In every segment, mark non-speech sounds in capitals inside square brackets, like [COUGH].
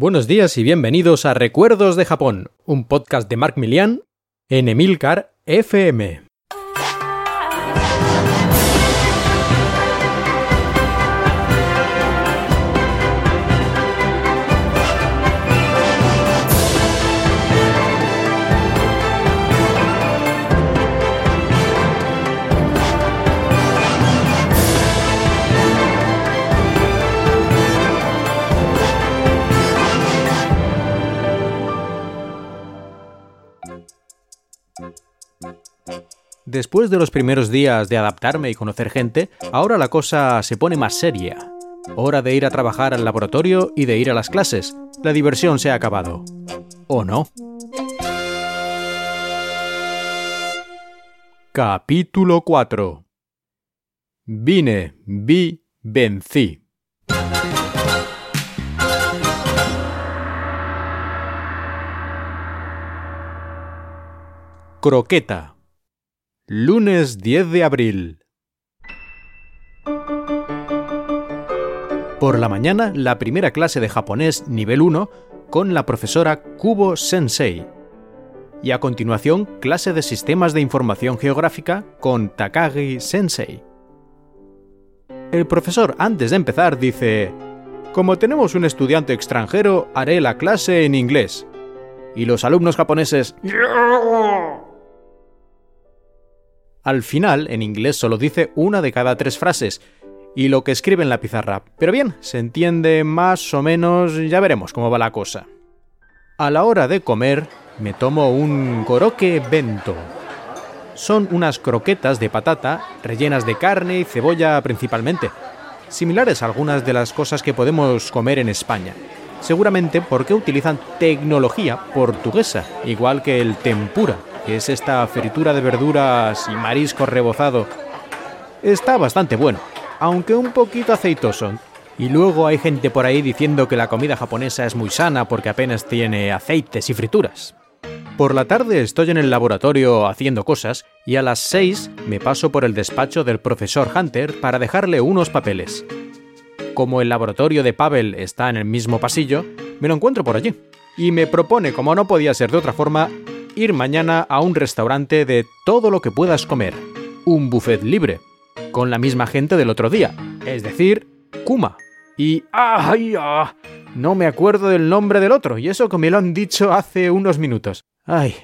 Buenos días y bienvenidos a Recuerdos de Japón, un podcast de Mark Milian en Emilcar FM. Después de los primeros días de adaptarme y conocer gente, ahora la cosa se pone más seria. Hora de ir a trabajar al laboratorio y de ir a las clases. La diversión se ha acabado. ¿O no? Capítulo 4 Vine, vi, vencí. Croqueta. Lunes 10 de abril. Por la mañana, la primera clase de japonés nivel 1 con la profesora Kubo Sensei. Y a continuación, clase de sistemas de información geográfica con Takagi Sensei. El profesor, antes de empezar, dice, Como tenemos un estudiante extranjero, haré la clase en inglés. Y los alumnos japoneses... Al final, en inglés solo dice una de cada tres frases y lo que escribe en la pizarra. Pero bien, se entiende más o menos, ya veremos cómo va la cosa. A la hora de comer, me tomo un koroke bento. Son unas croquetas de patata rellenas de carne y cebolla principalmente, similares a algunas de las cosas que podemos comer en España. Seguramente porque utilizan tecnología portuguesa, igual que el tempura, que es esta fritura de verduras y marisco rebozado. Está bastante bueno, aunque un poquito aceitoso. Y luego hay gente por ahí diciendo que la comida japonesa es muy sana porque apenas tiene aceites y frituras. Por la tarde estoy en el laboratorio haciendo cosas y a las 6 me paso por el despacho del profesor Hunter para dejarle unos papeles. Como el laboratorio de Pavel está en el mismo pasillo, me lo encuentro por allí. Y me propone, como no podía ser de otra forma, ir mañana a un restaurante de todo lo que puedas comer, un buffet libre, con la misma gente del otro día, es decir, Kuma. Y ¡ay! Ah, no me acuerdo del nombre del otro, y eso que me lo han dicho hace unos minutos. ¡Ay!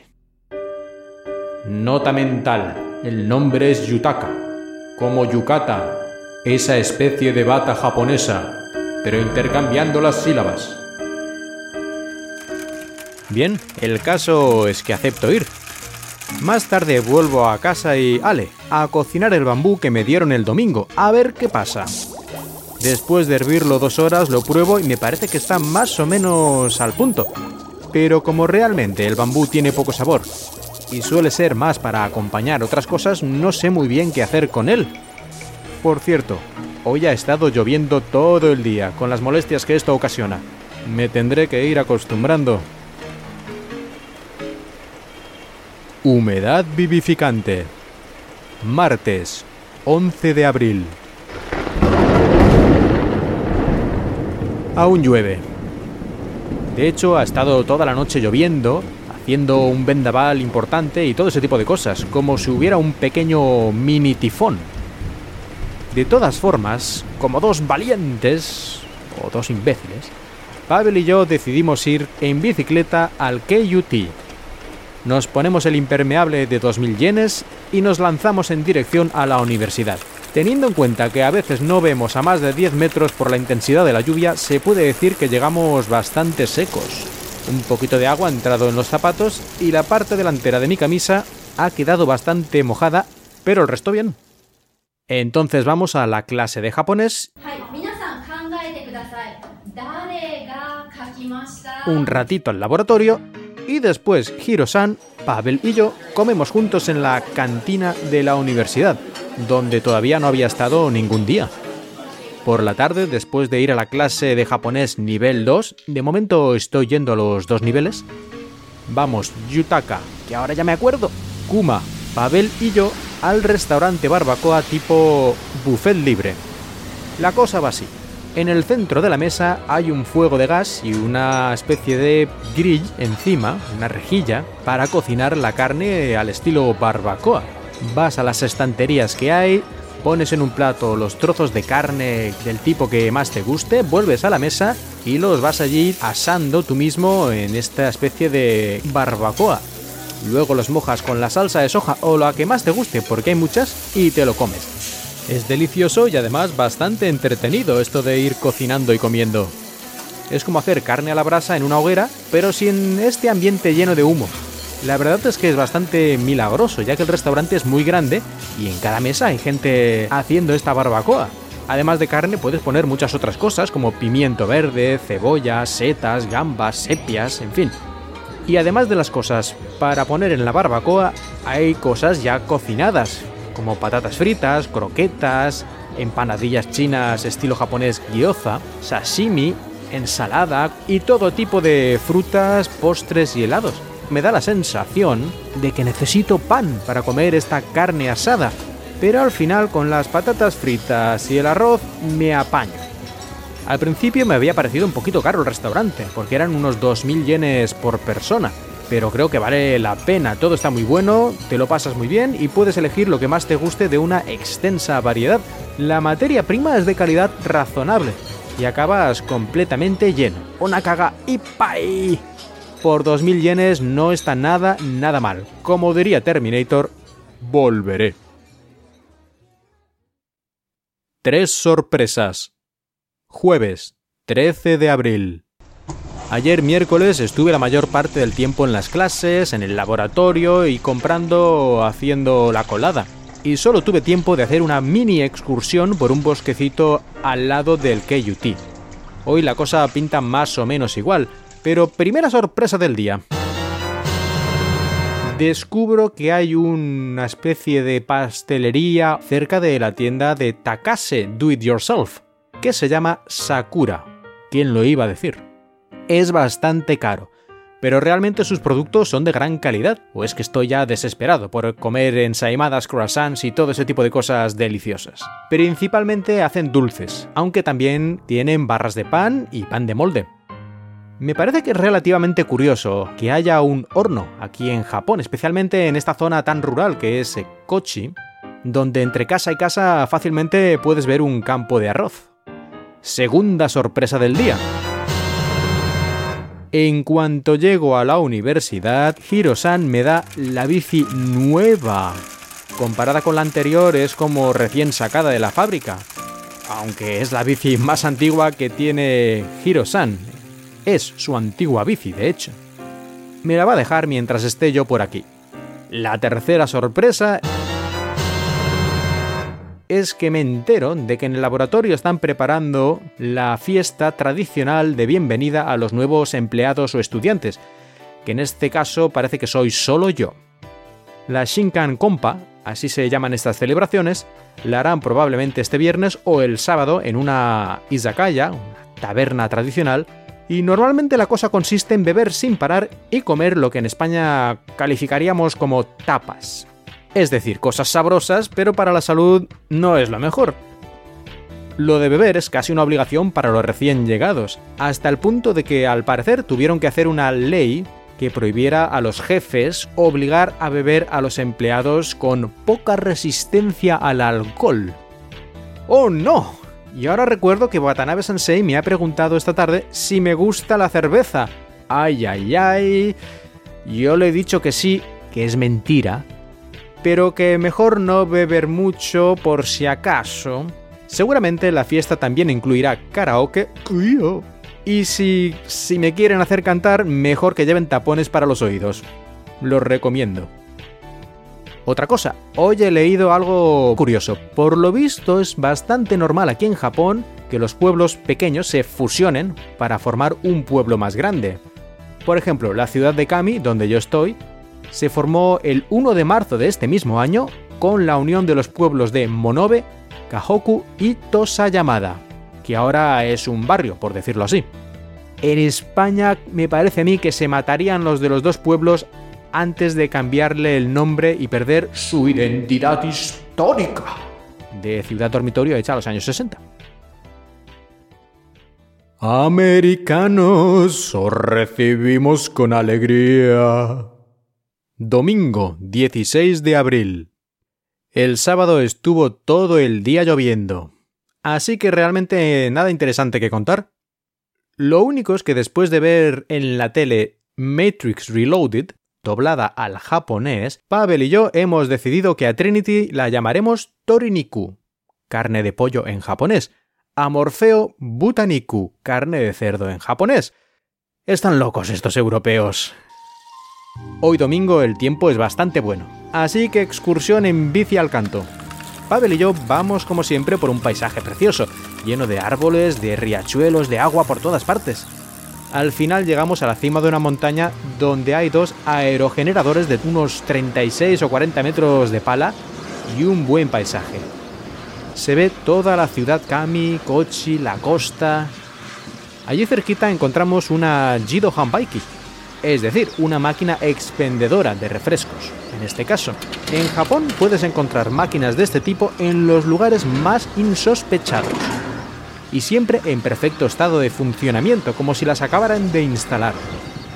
Nota mental. El nombre es Yutaka, como Yukata, esa especie de bata japonesa, pero intercambiando las sílabas. Bien, el caso es que acepto ir. Más tarde vuelvo a casa y, ale, a cocinar el bambú que me dieron el domingo, a ver qué pasa. Después de hervirlo dos horas lo pruebo y me parece que está más o menos al punto. Pero como realmente el bambú tiene poco sabor y suele ser más para acompañar otras cosas, no sé muy bien qué hacer con él. Por cierto, hoy ha estado lloviendo todo el día, con las molestias que esto ocasiona. Me tendré que ir acostumbrando. Humedad vivificante. Martes, 11 de abril. Aún llueve. De hecho, ha estado toda la noche lloviendo, haciendo un vendaval importante y todo ese tipo de cosas, como si hubiera un pequeño mini tifón. De todas formas, como dos valientes, o dos imbéciles, Pavel y yo decidimos ir en bicicleta al KUT, nos ponemos el impermeable de 2.000 yenes y nos lanzamos en dirección a la universidad. Teniendo en cuenta que a veces no vemos a más de 10 metros por la intensidad de la lluvia, se puede decir que llegamos bastante secos. Un poquito de agua ha entrado en los zapatos y la parte delantera de mi camisa ha quedado bastante mojada, pero el resto bien. Entonces vamos a la clase de japonés. Un ratito al laboratorio y después Hiro-san, Pavel y yo comemos juntos en la cantina de la universidad, donde todavía no había estado ningún día. Por la tarde, después de ir a la clase de japonés nivel 2, de momento estoy yendo a los dos niveles, vamos Yutaka, que ahora ya me acuerdo, Kuma, Pavel y yo al restaurante barbacoa tipo buffet libre. La cosa va así. En el centro de la mesa hay un fuego de gas y una especie de grill encima, una rejilla, para cocinar la carne al estilo barbacoa. Vas a las estanterías que hay, pones en un plato los trozos de carne del tipo que más te guste, vuelves a la mesa y los vas allí asando tú mismo en esta especie de barbacoa. Luego los mojas con la salsa de soja o la que más te guste, porque hay muchas, y te lo comes. Es delicioso y además bastante entretenido esto de ir cocinando y comiendo. Es como hacer carne a la brasa en una hoguera, pero sin este ambiente lleno de humo. La verdad es que es bastante milagroso, ya que el restaurante es muy grande y en cada mesa hay gente haciendo esta barbacoa. Además de carne puedes poner muchas otras cosas como pimiento verde, cebolla, setas, gambas, sepias, en fin. Y además de las cosas para poner en la barbacoa, hay cosas ya cocinadas, como patatas fritas, croquetas, empanadillas chinas estilo japonés gyoza, sashimi, ensalada y todo tipo de frutas, postres y helados. Me da la sensación de que necesito pan para comer esta carne asada, pero al final con las patatas fritas y el arroz me apaño. Al principio me había parecido un poquito caro el restaurante, porque eran unos 2.000 yenes por persona, pero creo que vale la pena. Todo está muy bueno, te lo pasas muy bien y puedes elegir lo que más te guste de una extensa variedad. La materia prima es de calidad razonable y acabas completamente lleno. Una caga y pai. Por 2.000 yenes no está nada, nada mal. Como diría Terminator, volveré. Tres sorpresas. Jueves, 13 de abril. Ayer miércoles estuve la mayor parte del tiempo en las clases, en el laboratorio y comprando haciendo la colada. Y solo tuve tiempo de hacer una mini excursión por un bosquecito al lado del KUT. Hoy la cosa pinta más o menos igual, pero primera sorpresa del día. Descubro que hay una especie de pastelería cerca de la tienda de Takase Do It Yourself, que se llama Sakura. ¿Quién lo iba a decir? Es bastante caro. Pero realmente sus productos son de gran calidad, o es que estoy ya desesperado por comer ensaimadas, croissants y todo ese tipo de cosas deliciosas. Principalmente hacen dulces, aunque también tienen barras de pan y pan de molde. Me parece que es relativamente curioso que haya un horno aquí en Japón, especialmente en esta zona tan rural que es Kochi, donde entre casa y casa fácilmente puedes ver un campo de arroz. Segunda sorpresa del día. En cuanto llego a la universidad, Hiro-san me da la bici nueva. Comparada con la anterior es como recién sacada de la fábrica. Aunque es la bici más antigua que tiene Hiro-san. Es su antigua bici, de hecho. Me la va a dejar mientras esté yo por aquí. La tercera sorpresa es que me entero de que en el laboratorio están preparando la fiesta tradicional de bienvenida a los nuevos empleados o estudiantes, que en este caso parece que soy solo yo. La Shinkan Kompa, así se llaman estas celebraciones, la harán probablemente este viernes o el sábado en una izakaya, una taberna tradicional, y normalmente la cosa consiste en beber sin parar y comer lo que en España calificaríamos como tapas. Es decir, cosas sabrosas, pero para la salud no es lo mejor. Lo de beber es casi una obligación para los recién llegados, hasta el punto de que al parecer tuvieron que hacer una ley que prohibiera a los jefes obligar a beber a los empleados con poca resistencia al alcohol. ¡Oh no! Y ahora recuerdo que Watanabe Sensei me ha preguntado esta tarde si me gusta la cerveza. ¡Ay, ay, ay! Yo le he dicho que sí, que es mentira, pero que mejor no beber mucho por si acaso. Seguramente la fiesta también incluirá karaoke. Y si, si me quieren hacer cantar, mejor que lleven tapones para los oídos. Los recomiendo. Otra cosa, hoy he leído algo curioso. Por lo visto es bastante normal aquí en Japón que los pueblos pequeños se fusionen para formar un pueblo más grande. Por ejemplo, la ciudad de Kami, donde yo estoy, se formó el 1 de marzo de este mismo año con la unión de los pueblos de Monobe, Kahoku y Tosayamada, que ahora es un barrio, por decirlo así. En España me parece a mí que se matarían los de los dos pueblos antes de cambiarle el nombre y perder su identidad histórica de ciudad dormitorio hecha a los años 60. Americanos, os recibimos con alegría. Domingo 16 de abril. El sábado estuvo todo el día lloviendo, así que realmente nada interesante que contar. Lo único es que después de ver en la tele Matrix Reloaded, doblada al japonés, Pavel y yo hemos decidido que a Trinity la llamaremos Toriniku, carne de pollo en japonés, a Morfeo Butaniku, carne de cerdo en japonés. Están locos estos europeos. Hoy domingo el tiempo es bastante bueno, así que excursión en bici al canto. Pavel y yo vamos como siempre por un paisaje precioso, lleno de árboles, de riachuelos, de agua por todas partes. Al final llegamos a la cima de una montaña donde hay dos aerogeneradores de unos 36 o 40 metros de pala y un buen paisaje. Se ve toda la ciudad Kami, Kochi, la costa. Allí cerquita encontramos una Jido Hanbaiki, es decir, una máquina expendedora de refrescos. En este caso, en Japón puedes encontrar máquinas de este tipo en los lugares más insospechados y siempre en perfecto estado de funcionamiento, como si las acabaran de instalar.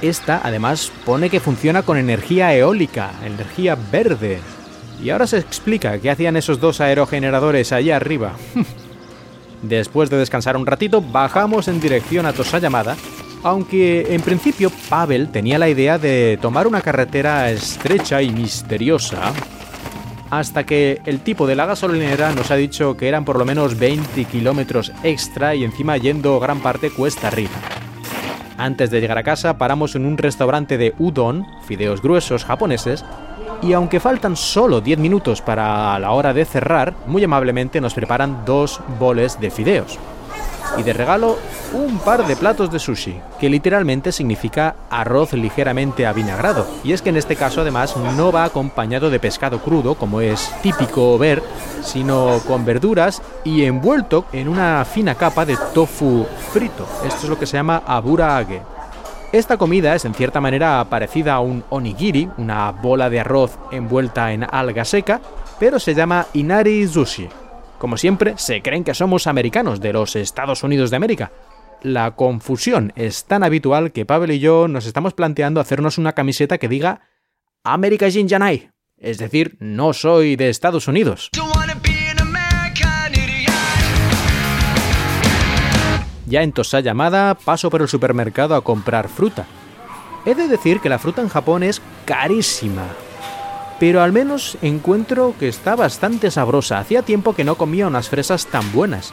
Esta, además, pone que funciona con energía eólica, energía verde. Y ahora se explica qué hacían esos dos aerogeneradores allá arriba. [LAUGHS] Después de descansar un ratito, bajamos en dirección a Tosayamada aunque en principio Pavel tenía la idea de tomar una carretera estrecha y misteriosa, hasta que el tipo de la gasolinera nos ha dicho que eran por lo menos 20 kilómetros extra y encima yendo gran parte cuesta arriba. Antes de llegar a casa paramos en un restaurante de udon, fideos gruesos japoneses, y aunque faltan solo 10 minutos para la hora de cerrar, muy amablemente nos preparan dos boles de fideos y de regalo un par de platos de sushi, que literalmente significa arroz ligeramente avinagrado. Y es que en este caso además no va acompañado de pescado crudo, como es típico ver, sino con verduras y envuelto en una fina capa de tofu frito. Esto es lo que se llama aburaage. Esta comida es en cierta manera parecida a un onigiri, una bola de arroz envuelta en alga seca, pero se llama inari sushi. Como siempre, se creen que somos americanos de los Estados Unidos de América. La confusión es tan habitual que Pavel y yo nos estamos planteando hacernos una camiseta que diga América Jinjanai, es decir, no soy de Estados Unidos. Ya en Tosa llamada paso por el supermercado a comprar fruta. He de decir que la fruta en Japón es carísima, pero al menos encuentro que está bastante sabrosa. Hacía tiempo que no comía unas fresas tan buenas.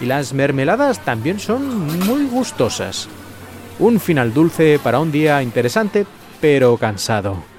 Y las mermeladas también son muy gustosas. Un final dulce para un día interesante, pero cansado.